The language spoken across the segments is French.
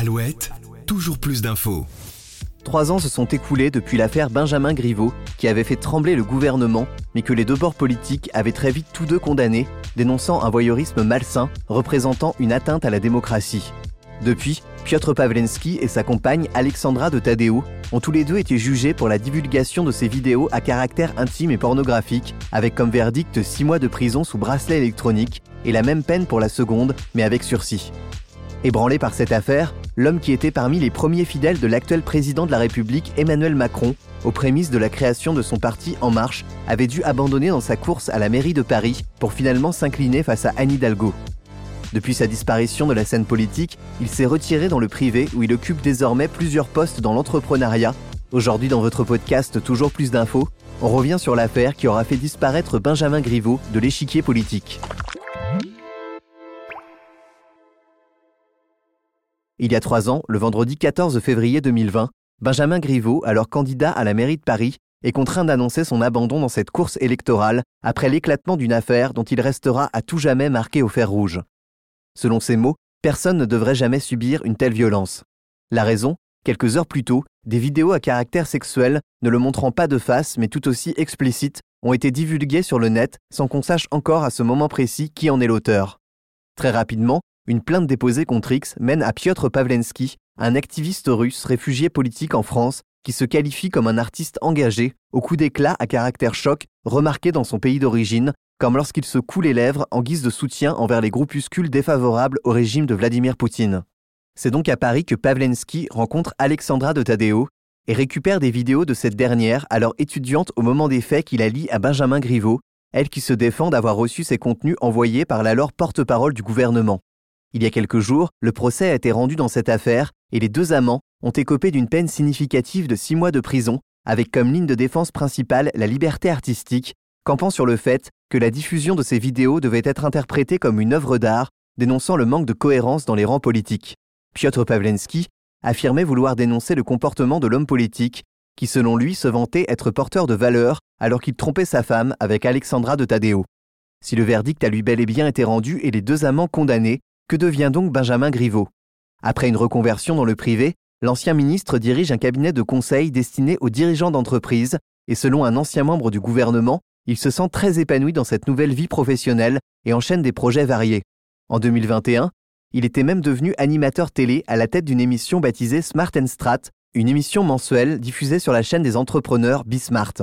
Alouette, toujours plus d'infos. Trois ans se sont écoulés depuis l'affaire Benjamin Griveaux, qui avait fait trembler le gouvernement, mais que les deux bords politiques avaient très vite tous deux condamné, dénonçant un voyeurisme malsain représentant une atteinte à la démocratie. Depuis, Piotr Pawlenski et sa compagne Alexandra de Tadeo ont tous les deux été jugés pour la divulgation de ces vidéos à caractère intime et pornographique, avec comme verdict 6 mois de prison sous bracelet électronique et la même peine pour la seconde, mais avec sursis. Ébranlé par cette affaire, l'homme qui était parmi les premiers fidèles de l'actuel président de la République Emmanuel Macron, aux prémices de la création de son parti En Marche, avait dû abandonner dans sa course à la mairie de Paris pour finalement s'incliner face à Anne Hidalgo. Depuis sa disparition de la scène politique, il s'est retiré dans le privé où il occupe désormais plusieurs postes dans l'entrepreneuriat. Aujourd'hui dans votre podcast Toujours plus d'infos, on revient sur l'affaire qui aura fait disparaître Benjamin Griveaux de l'échiquier politique. Il y a trois ans, le vendredi 14 février 2020, Benjamin Griveaux, alors candidat à la mairie de Paris, est contraint d'annoncer son abandon dans cette course électorale après l'éclatement d'une affaire dont il restera à tout jamais marqué au fer rouge. Selon ses mots, personne ne devrait jamais subir une telle violence. La raison Quelques heures plus tôt, des vidéos à caractère sexuel, ne le montrant pas de face mais tout aussi explicites, ont été divulguées sur le net sans qu'on sache encore à ce moment précis qui en est l'auteur. Très rapidement, une plainte déposée contre X mène à Piotr Pawlenski, un activiste russe réfugié politique en France qui se qualifie comme un artiste engagé, au coup d'éclat à caractère choc, remarqué dans son pays d'origine, comme lorsqu'il se coule les lèvres en guise de soutien envers les groupuscules défavorables au régime de Vladimir Poutine. C'est donc à Paris que Pawlenski rencontre Alexandra de Tadeo et récupère des vidéos de cette dernière, alors étudiante au moment des faits qu'il a lit à Benjamin Griveaux, elle qui se défend d'avoir reçu ces contenus envoyés par l'alors porte-parole du gouvernement. Il y a quelques jours, le procès a été rendu dans cette affaire et les deux amants ont écopé d'une peine significative de six mois de prison, avec comme ligne de défense principale la liberté artistique, campant sur le fait que la diffusion de ces vidéos devait être interprétée comme une œuvre d'art, dénonçant le manque de cohérence dans les rangs politiques. Piotr Pawlenski affirmait vouloir dénoncer le comportement de l'homme politique, qui selon lui se vantait être porteur de valeurs alors qu'il trompait sa femme avec Alexandra de Tadeo. Si le verdict a lui bel et bien été rendu et les deux amants condamnés, que devient donc Benjamin Griveaux? Après une reconversion dans le privé, l'ancien ministre dirige un cabinet de conseil destiné aux dirigeants d'entreprise et selon un ancien membre du gouvernement, il se sent très épanoui dans cette nouvelle vie professionnelle et enchaîne des projets variés. En 2021, il était même devenu animateur télé à la tête d'une émission baptisée Smart Strat, une émission mensuelle diffusée sur la chaîne des entrepreneurs Bismart.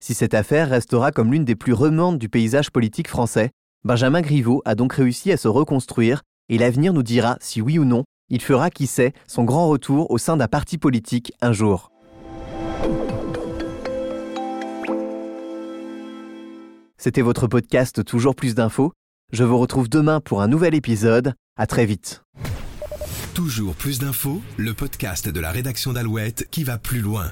Si cette affaire restera comme l'une des plus remontes du paysage politique français, Benjamin Griveaux a donc réussi à se reconstruire et l'avenir nous dira si oui ou non il fera, qui sait, son grand retour au sein d'un parti politique un jour. C'était votre podcast Toujours plus d'infos. Je vous retrouve demain pour un nouvel épisode. À très vite. Toujours plus d'infos, le podcast de la rédaction d'Alouette qui va plus loin.